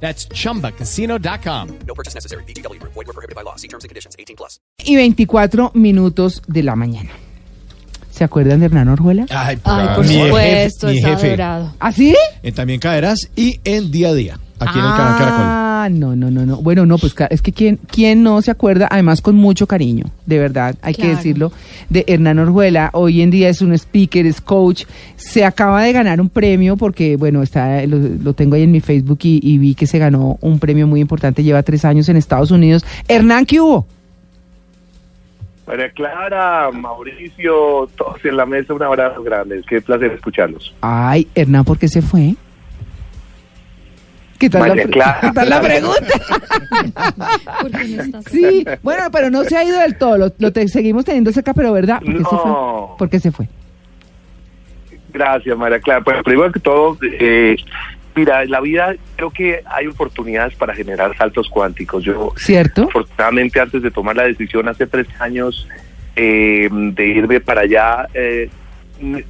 That's chumbacasino.com. No purchase necessary. BGW. Void were prohibited by law. See terms and conditions. 18 plus. y 24 minutos de la mañana. ¿Se acuerdan de Hernán Orjuela? Ay, Ay, por mi jefe- supuesto, mi es jefe. adorado. ¿Ah, sí? En También Caerás y en Día a Día, aquí en el canal Caracol. Ah, no, no, no, no. Bueno, no, pues es que ¿quién, quién no se acuerda, además con mucho cariño, de verdad, hay que decirlo, de Hernán Orjuela. Hoy en día es un speaker, es coach. Se acaba de ganar un premio porque, bueno, está lo, lo tengo ahí en mi Facebook y, y vi que se ganó un premio muy importante. Lleva tres años en Estados Unidos. Hernán, ¿qué hubo? María Clara, Mauricio, todos en la mesa, un abrazo grande. Qué placer escucharlos. Ay, Hernán, ¿por qué se fue? ¿Qué tal, la, María pre- Clara. ¿Qué tal la pregunta? ¿Por qué no? Sí, bueno, pero no se ha ido del todo. Lo, lo te- seguimos teniendo cerca, pero ¿verdad? ¿Por qué se fue? No. ¿Por qué se fue? Gracias, María Clara. Pues primero que todo, eh, mira, en la vida creo que hay oportunidades para generar saltos cuánticos. Yo, ¿Cierto? afortunadamente, antes de tomar la decisión hace tres años eh, de irme para allá, eh,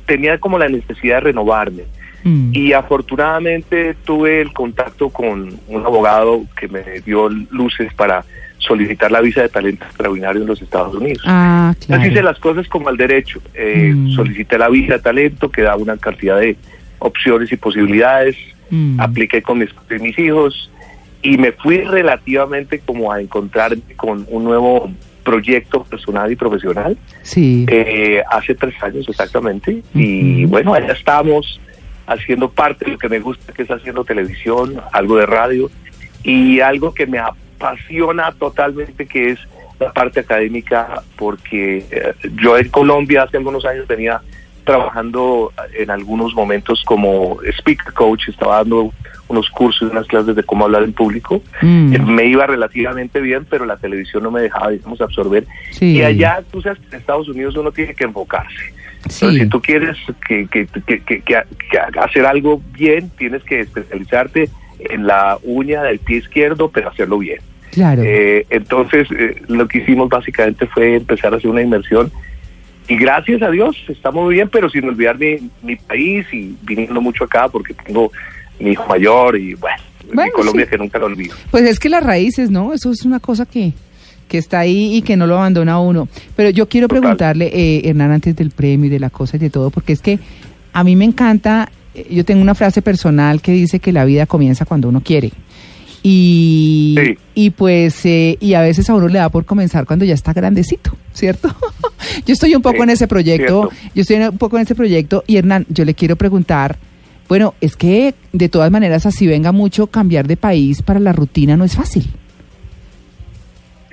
tenía como la necesidad de renovarme. Mm. Y afortunadamente tuve el contacto con un abogado que me dio luces para solicitar la visa de talento extraordinario en los Estados Unidos. Ah, Así hice las cosas como al derecho. Eh, Mm. Solicité la visa de talento que da una cantidad de opciones y posibilidades. Mm. Apliqué con mis, con mis hijos y me fui relativamente como a encontrarme con un nuevo proyecto personal y profesional Sí. eh, hace tres años exactamente. Y bueno, allá estamos haciendo parte de lo que me gusta, que es haciendo televisión, algo de radio y algo que me apasiona totalmente, que es la parte académica, porque eh, yo en Colombia hace algunos años venía trabajando en algunos momentos como speaker coach, estaba dando unos cursos, unas clases de cómo hablar en público. Mm. Eh, Me iba relativamente bien, pero la televisión no me dejaba, digamos, absorber Sí. y allá, tú sabes, que en Estados Unidos uno tiene que enfocarse. Sí. Entonces, si tú quieres que, que, que, que- que- que hacer algo bien, tienes que especializarte en la uña del pie izquierdo, pero hacerlo bien. Claro. Eh, entonces, eh, lo que hicimos básicamente fue empezar a hacer una inversión. Y gracias a Dios, estamos muy bien, pero sin olvidar mi, mi país y viniendo mucho acá porque tengo mi hijo mayor y bueno, Bueno, mi Colombia sí. que nunca lo olvido. Pues es que las raíces, ¿no? Eso es una cosa que, que está ahí y que no lo abandona uno. Pero yo quiero Total. preguntarle, eh, Hernán, antes del premio y de la cosa y de todo, porque es que a mí me encanta, eh, yo tengo una frase personal que dice que la vida comienza cuando uno quiere. Y, Sí. y pues, eh, y a veces a uno le da por comenzar cuando ya está grandecito, ¿cierto? yo estoy un poco Sí, en ese proyecto, cierto. yo estoy un poco en ese proyecto y Hernán, yo le quiero preguntar, bueno, es que de todas maneras así venga mucho cambiar de país para la rutina no es fácil.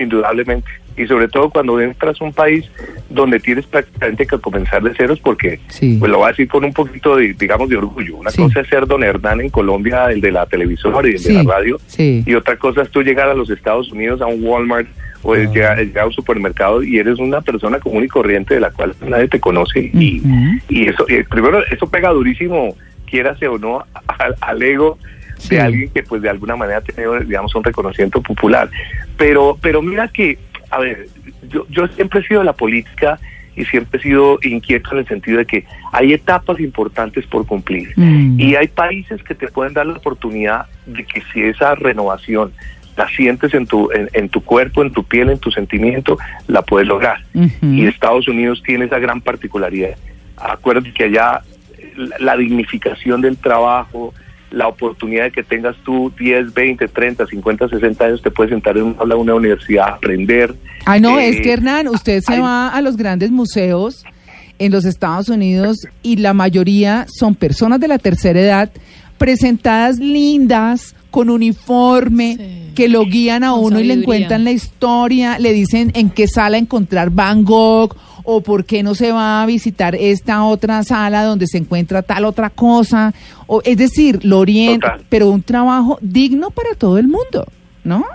Indudablemente. Y sobre todo cuando entras a un país donde tienes prácticamente que comenzar de ceros, porque, Sí. pues lo voy a decir con un poquito de, digamos, de orgullo. Una Sí. cosa es ser don Hernán en Colombia, el de la televisora y el Sí, de la radio. Y otra cosa es tú llegar a los Estados Unidos, a un Walmart o Ah. llegar, llegar a un supermercado y eres una persona común y corriente de la cual nadie te conoce. Y, y eso, y primero, eso pega durísimo, quiérase o no, al, al ego Sí. de alguien que pues de alguna manera ha tenido, digamos, un reconocimiento popular. Pero, pero mira que, a ver, yo, yo siempre he sido de la política y siempre he sido inquieto en el sentido de que hay etapas importantes por cumplir. Mm. Y hay países que te pueden dar la oportunidad de que si esa renovación la sientes en tu, en, en tu cuerpo, en tu piel, en tu sentimiento, la puedes lograr. Y Estados Unidos tiene esa gran particularidad. Acuérdate que allá la, la dignificación del trabajo, la oportunidad de que tengas tú 10, 20, 30, 50, 60 años, te puedes sentar en una una universidad, aprender. Ah, no, Eh, es que Hernán, usted se hay- va a los grandes museos en los Estados Unidos y la mayoría son personas de la tercera edad presentadas lindas, con uniforme, Sí. que lo guían a Con uno y le encuentran la historia, le dicen en qué sala encontrar Van Gogh o por qué no se va a visitar esta otra sala donde se encuentra tal otra cosa. O, es decir, lo orienta, pero un trabajo digno para todo el mundo, ¿no?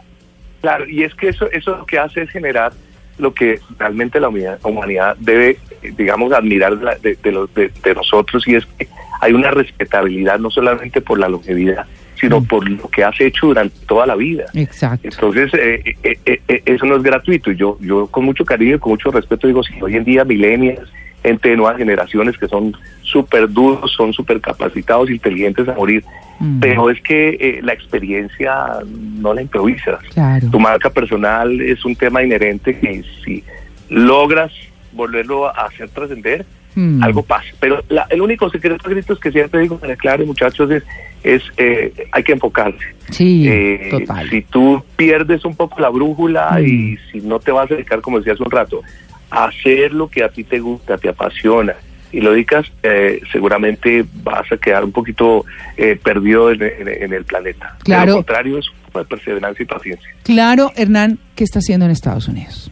Claro, y es que eso, eso lo que hace es generar lo que realmente la humanidad, debe, digamos, admirar de, la- de- de los- de nosotros, y es que hay una respetabilidad no solamente por la longevidad, sino por lo que has hecho durante toda la vida. Exacto. Entonces, eh, eh, eh, eso no es gratuito. Y Yo, yo con mucho cariño y con mucho respeto digo, si hoy en día millennials, gente de nuevas generaciones que son súper duros, son súper capacitados, inteligentes a morir, Mm. pero es que la experiencia no la improvisas. Claro. Tu marca personal es un tema inherente que si logras volverlo a hacer trascender, Mm. algo pasa. Pero la- el único secreto gritos que siempre digo, para claro, muchachos, es, es eh, hay que enfocarse. Sí, Eh, total. Si tú pierdes un poco la brújula Mm. y si no te vas a dedicar, como decía hace un rato, a hacer lo que a ti te gusta, te apasiona y lo dedicas, eh, seguramente vas a quedar un poquito eh, perdido en, en- en el planeta. De Claro. lo contrario, es de perseverancia y paciencia. Claro, Hernán, ¿qué está haciendo en Estados Unidos?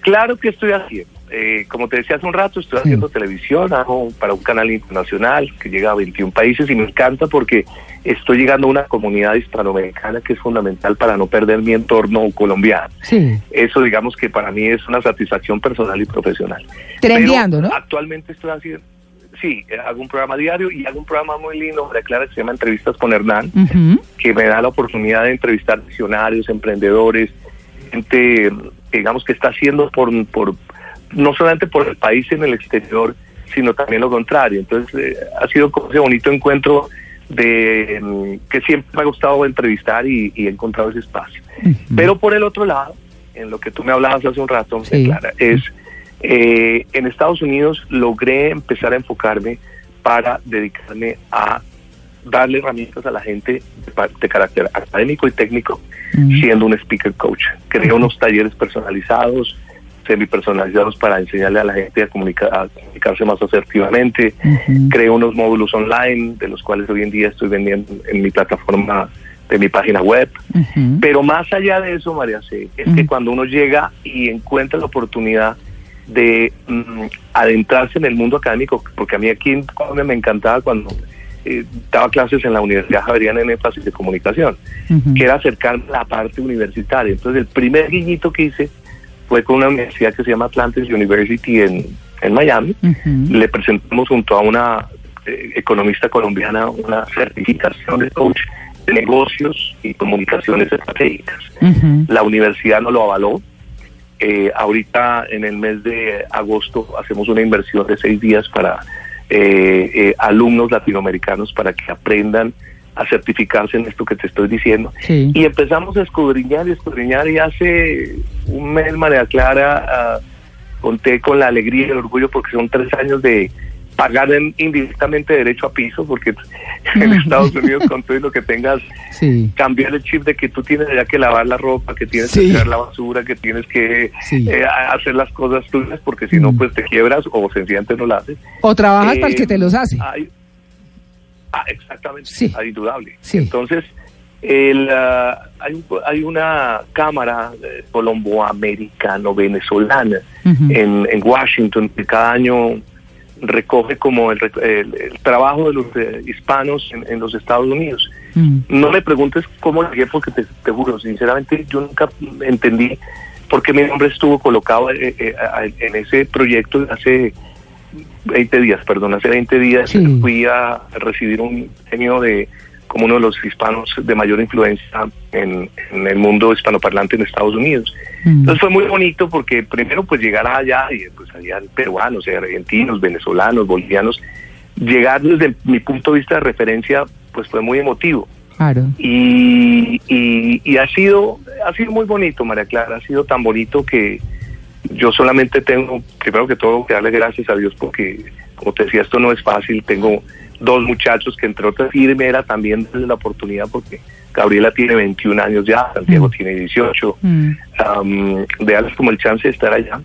Claro que estoy haciendo. Eh, como te decía hace un rato, estoy Sí. haciendo televisión, hago para un canal internacional que llega a 21 países y me encanta porque estoy llegando a una comunidad hispanoamericana que es fundamental para no perder mi entorno colombiano. Sí. Eso digamos que para mí es una satisfacción personal y profesional. Trendeando, ¿no? Actualmente estoy haciendo, sí, eh, hago un programa diario y hago un programa muy lindo, María Clara, que se llama Entrevistas con Hernán que me da la oportunidad de entrevistar visionarios, emprendedores, gente, que digamos, que está haciendo por, por no solamente por el país en el exterior, sino también lo contrario. Entonces, eh, ha sido como ese bonito encuentro de mm, que siempre me ha gustado entrevistar y, y he encontrado ese espacio. Pero por el otro lado, en lo que tú me hablabas hace un rato, Sí. Clara, es eh, en Estados Unidos logré empezar a enfocarme para dedicarme a darle herramientas a la gente de, de carácter académico y técnico, siendo un speaker coach. Creé unos talleres personalizados, semi-personalizados para enseñarle a la gente a, comunica- a comunicarse más asertivamente. Creo unos módulos online, de los cuales hoy en día estoy vendiendo en mi plataforma de mi página web. Pero más allá de eso, María C, es que cuando uno llega y encuentra la oportunidad de mm, adentrarse en el mundo académico, porque a mí aquí en Colombia me encantaba cuando eh, daba clases en la Universidad Javeriana en énfasis de comunicación, que era acercarme a la parte universitaria. Entonces, el primer guiñito que hice fue con una universidad que se llama Atlantis University en, en Miami. Le presentamos junto a una eh, economista colombiana una certificación de coach de negocios y comunicaciones estratégicas. La universidad no lo avaló. Eh, ahorita en el mes de agosto hacemos una inversión de seis días para eh, eh, alumnos latinoamericanos para que aprendan a certificarse en esto que te estoy diciendo. Sí. Y empezamos a escudriñar y escudriñar y hace un mes, María Clara, ah, conté con la alegría y el orgullo porque son tres años de pagar en- indirectamente derecho a piso, porque en Estados Unidos con todo y lo que tengas, Sí. cambiar el chip de que tú tienes ya que lavar la ropa, que tienes Sí. que tirar la basura, que tienes que eh, hacer las cosas tuyas, porque si no, Mm. pues te quiebras o sencillamente no lo haces. O trabajas Eh, para el que te los hace. hay- ah, exactamente, Sí. indudable. Sí. Entonces, el, ah, hay, un- hay una cámara eh, colomboamericano-venezolana en, en Washington que cada año recoge como el, el- el trabajo de los eh, hispanos en, en los Estados Unidos. Mm. No me preguntes cómo llegué porque te, te juro, sinceramente yo nunca entendí por qué mi nombre estuvo colocado eh, eh, en ese proyecto hace 20 días, perdón, hace 20 días Sí. fui a recibir un premio de como uno de los hispanos de mayor influencia en, en el mundo hispanoparlante en Estados Unidos. Mm. Entonces fue muy bonito porque primero pues llegar allá y pues había peruanos, argentinos, venezolanos, bolivianos, llegar desde mi punto de vista de referencia pues fue muy emotivo Claro. y, y, y ha sido ha sido muy bonito María Clara ha sido tan bonito que yo solamente tengo primero que todo que darle gracias a Dios porque como te decía esto no es fácil tengo dos muchachos que entre otras irme era también darle la oportunidad porque Gabriela tiene 21 años ya Santiago Mm. tiene 18 Mm. um, de darles como el chance de estar allá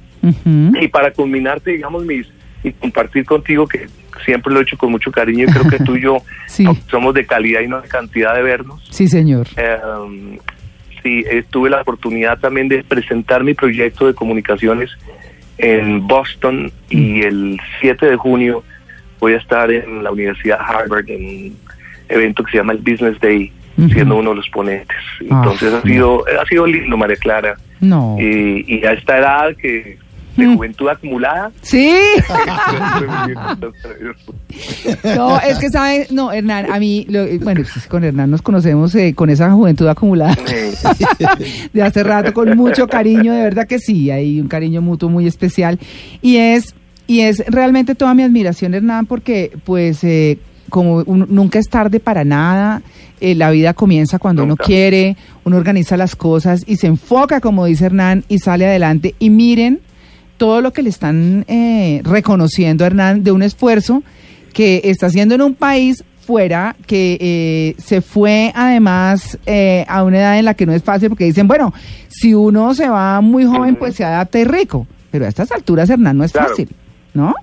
y para culminarte digamos mis y compartir contigo que siempre lo he hecho con mucho cariño y creo que tú y yo Sí. somos de calidad y no de cantidad de vernos Sí, señor. eh, sí, eh, tuve la oportunidad también de presentar mi proyecto de comunicaciones en Boston y el 7 de junio voy a estar en la Universidad Harvard en un evento que se llama el Business Day siendo uno de los ponentes. Entonces Ah, ha sido ha sido lindo, María Clara. No. Y, y a esta edad que de juventud acumulada, Sí. No, es que sabe, no, Hernán, a mí, lo- bueno, pues, con Hernán nos conocemos eh, con esa juventud acumulada de hace rato, con mucho cariño, de verdad que sí, hay un cariño mutuo muy especial. Y es, y es realmente toda mi admiración, Hernán, porque pues eh, como un- nunca es tarde para nada, eh, la vida comienza cuando Nunca. uno quiere, uno organiza las cosas y se enfoca, como dice Hernán, y sale adelante. Y miren todo lo que le están eh, reconociendo Hernán de un esfuerzo que está haciendo en un país fuera, que eh, se fue además eh, a una edad en la que no es fácil, porque dicen, bueno, si uno se va muy joven, pues se adapta y rico. Pero a estas alturas, Hernán, no es Claro. fácil, ¿no?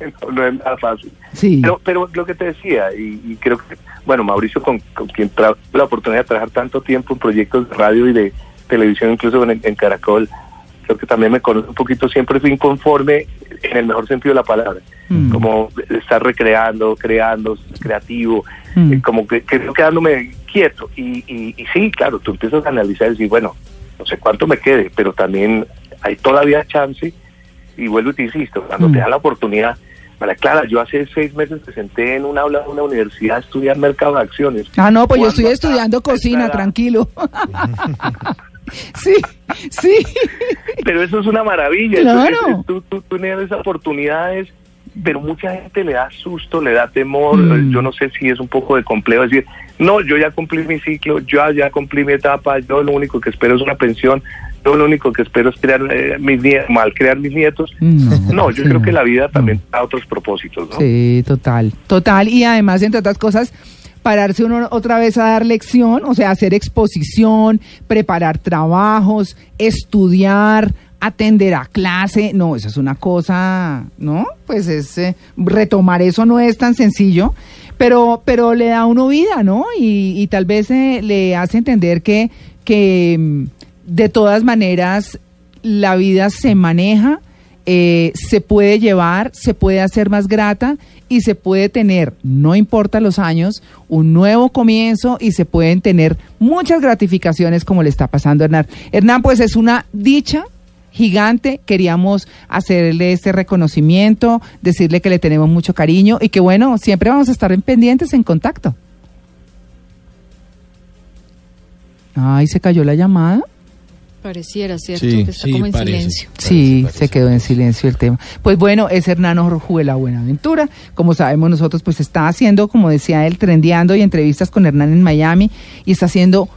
no, no es nada fácil. Sí. Pero, pero lo que te decía, y, y creo que, bueno, Mauricio, con, con quien tra- la oportunidad de trabajar tanto tiempo en proyectos de radio y de televisión, incluso en, en Caracol, creo que también me conoce un poquito, siempre fui inconforme en el mejor sentido de la palabra, Mm. como estar recreando, creando, creativo, Mm. eh, como que quedándome quieto. Y, y, y sí, claro, tú empiezas a analizar y decir, bueno, no sé cuánto me quede, pero también hay todavía chance, y vuelvo y te insisto, cuando Mm. te da la oportunidad, María Clara, yo hace seis meses me senté en un aula de una universidad a estudiar mercado de acciones. Ah, no, pues yo estoy estudiando cocina, tranquilo. sí, sí. Pero eso es una maravilla. Claro. Entonces, tú, tú, tú tienes oportunidades, pero mucha gente le da susto, le da temor. Mm. Yo no sé si es un poco de complejo decir, no, yo ya cumplí mi ciclo, yo ya cumplí mi etapa, yo lo único que espero es una pensión, yo lo único que espero es crear eh, mis nietos, mal crear mis nietos. No, yo sí, creo que la vida también da otros propósitos, ¿no? Sí, total, total. Y además, entre otras cosas, pararse uno otra vez a dar lección, o sea, hacer exposición, preparar trabajos, estudiar, atender a clase. No, eso es una cosa, ¿no? Pues es eh, retomar eso no es tan sencillo, pero, pero le da a uno vida, ¿no? Y, y tal vez eh, le hace entender que, que mm, de todas maneras la vida se maneja eh, se puede llevar, se puede hacer más grata y se puede tener, no importa los años, un nuevo comienzo y se pueden tener muchas gratificaciones como le está pasando a Hernán. Hernán, pues es una dicha gigante, queríamos hacerle este reconocimiento, decirle que le tenemos mucho cariño y que bueno, siempre vamos a estar en pendientes, en contacto. Ay, se cayó la llamada. Pareciera, ¿cierto? Sí, que está sí, como en parece. silencio. Sí, Parece, se quedó en silencio el tema. Pues bueno, es Hernán Orjuela Buenaventura. Como sabemos nosotros, pues está haciendo, como decía él, trendeando y entrevistas con Hernán en Miami y está haciendo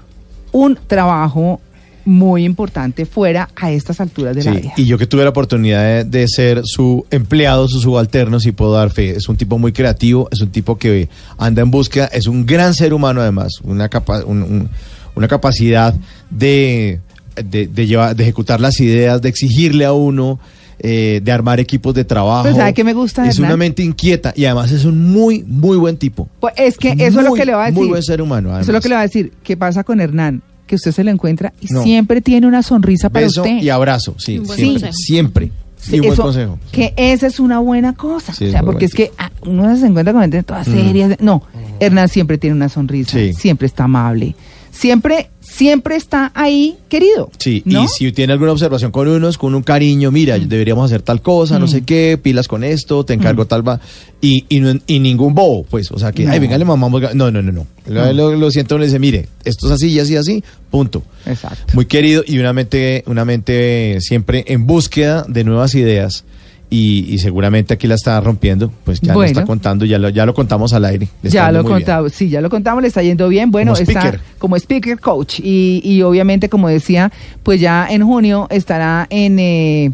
un trabajo muy importante fuera a estas alturas de la Sí, vida. y yo que tuve la oportunidad de, de ser su empleado, su subalterno, si puedo dar fe. Es un tipo muy creativo, es un tipo que anda en búsqueda, es un gran ser humano además, una, capa- un- un- una capacidad de, de, de llevar, de ejecutar las ideas, de exigirle a uno, eh, de armar equipos de trabajo. Pero ¿sabe qué me gusta Es Hernán? una mente inquieta y además es un muy, muy buen tipo. Pues es que eso es lo que le va a decir. Muy buen ser humano. Eso es lo que le va a decir. ¿Qué pasa con Hernán? Que usted se lo encuentra y No. siempre tiene una sonrisa para Beso usted. y abrazo, sí, Un buen siempre, consejo. siempre. Y un buen Eso- consejo. Que esa es una buena cosa. Sí, o sea, porque es que ah, uno se encuentra con gente toda seria. No, Hernán siempre tiene una sonrisa, Sí. siempre está amable, siempre, siempre está ahí querido. Sí, ¿no? y si tiene alguna observación con unos, con un cariño, mira, deberíamos hacer tal cosa, no Mm. sé qué, pilas con esto, te encargo tal va. Y, y, no- y ningún bobo, pues, o sea, que, No. ay, venga, le mamamos. ga-". No, no, no, no. Lo, lo- siento, le dice, mire, esto es así y así, así, punto. Exacto. Muy querido y una mente, una mente siempre en búsqueda de nuevas ideas. Y, y seguramente aquí la está rompiendo, pues ya lo Bueno. está contando, ya lo, ya lo contamos al aire. Ya lo contamos, sí, ya lo contamos, le está yendo bien. Bueno, Como está speaker. como speaker coach y, y obviamente, como decía, pues ya en junio estará en eh,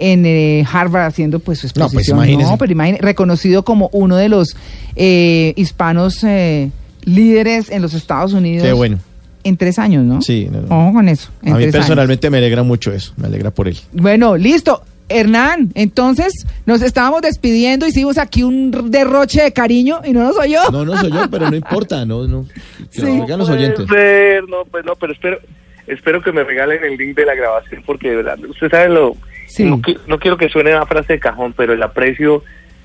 en eh, Harvard haciendo pues su No, pues, exposición. imagínese. pero imagine- reconocido como uno de los eh, hispanos eh, líderes en los Estados Unidos. Qué bueno. En tres años, ¿no? Sí, no, no. Ojo con eso. en A mí años. personalmente me alegra mucho eso, me alegra por él. Bueno, listo. Hernán, entonces nos estábamos despidiendo, hicimos aquí un derroche de cariño y no nos oyó. No, no soy yo, pero no importa, no, no. Que Sí. lo oigan los oyentes. ser, no, pues no, pero espero, espero que me regalen el link de la grabación porque de verdad, usted sabe lo, Sí. no, no quiero que suene una frase de cajón, pero el aprecio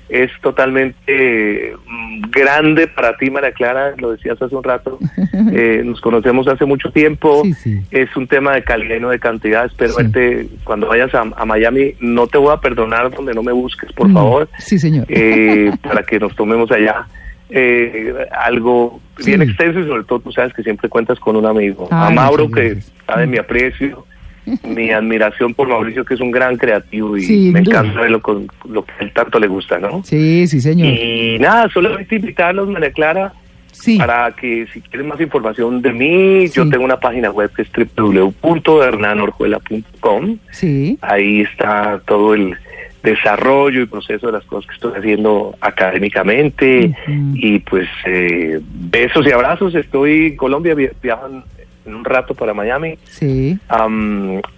es totalmente mm, grande para ti, María Clara, lo decías hace un rato. Eh, nos conocemos hace mucho tiempo. Sí, sí. Es un tema de calidad y no de cantidad. Espero Sí. verte cuando vayas a, a Miami. No te voy a perdonar donde no me busques, por favor. Sí, señor. eh, para que nos tomemos allá eh, algo bien extenso y sobre todo tú sabes que siempre cuentas con un amigo. Ay, a Mauro, que sabe mi aprecio, mi admiración por Mauricio, que es un gran creativo y me encanta verlo con lo que a él tanto le gusta, ¿no? Sí, sí, señor. Y nada, solamente invitarlos, María Clara, Sí. para que si quieren más información de mí, yo tengo una página web que es www.hernanorjuela.com. Sí. Ahí está todo el desarrollo y proceso de las cosas que estoy haciendo académicamente. Y pues eh, besos y abrazos. Estoy en Colombia, vi- viajo en, un rato para Miami. Sí.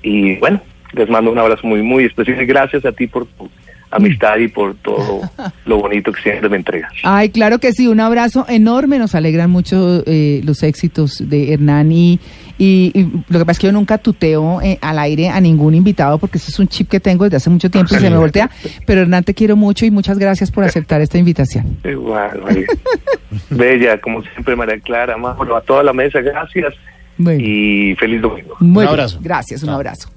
Y bueno, les mando un abrazo muy, muy especial. Gracias a ti por tu amistad y por todo lo bonito que siempre me entregas. Ay, claro que sí, un abrazo enorme, nos alegran mucho eh, los éxitos de Hernán y, y- y lo que pasa es que yo nunca tuteo eh, al aire a ningún invitado porque ese es un chip que tengo desde hace mucho tiempo y se me voltea, pero Hernán te quiero mucho y muchas gracias por aceptar esta invitación. Igual, María. Bella, como siempre, María Clara. Mauro, a toda la mesa, gracias. Bueno, Y feliz domingo. muy un bien. abrazo. Gracias, un abrazo.